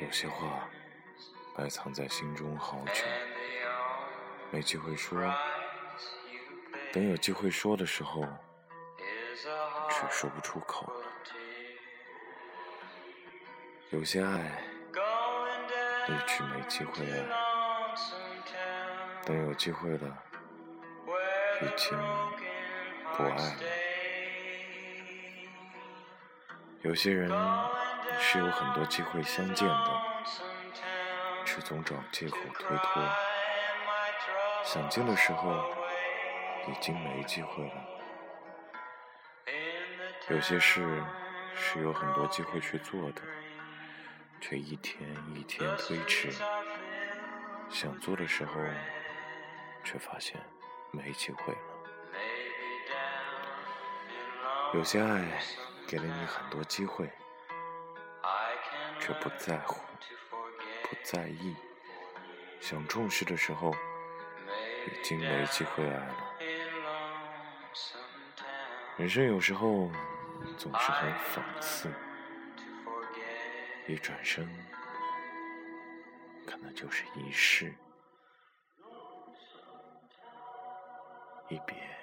有些话埋藏在心中好久，没机会说，等有机会说的时候，却说不出口了。有些爱一直没机会爱，等有机会了，已经不爱了。有些人。是有很多机会相见的，却总找借口推脱。想见的时候，已经没机会了。有些事是有很多机会去做的，却一天一天推迟。想做的时候，却发现没机会了。有些爱给了你很多机会。却不在乎，不在意，想重视的时候，已经没机会爱了。人生有时候总是很讽刺，一转身，可能就是一世，一别。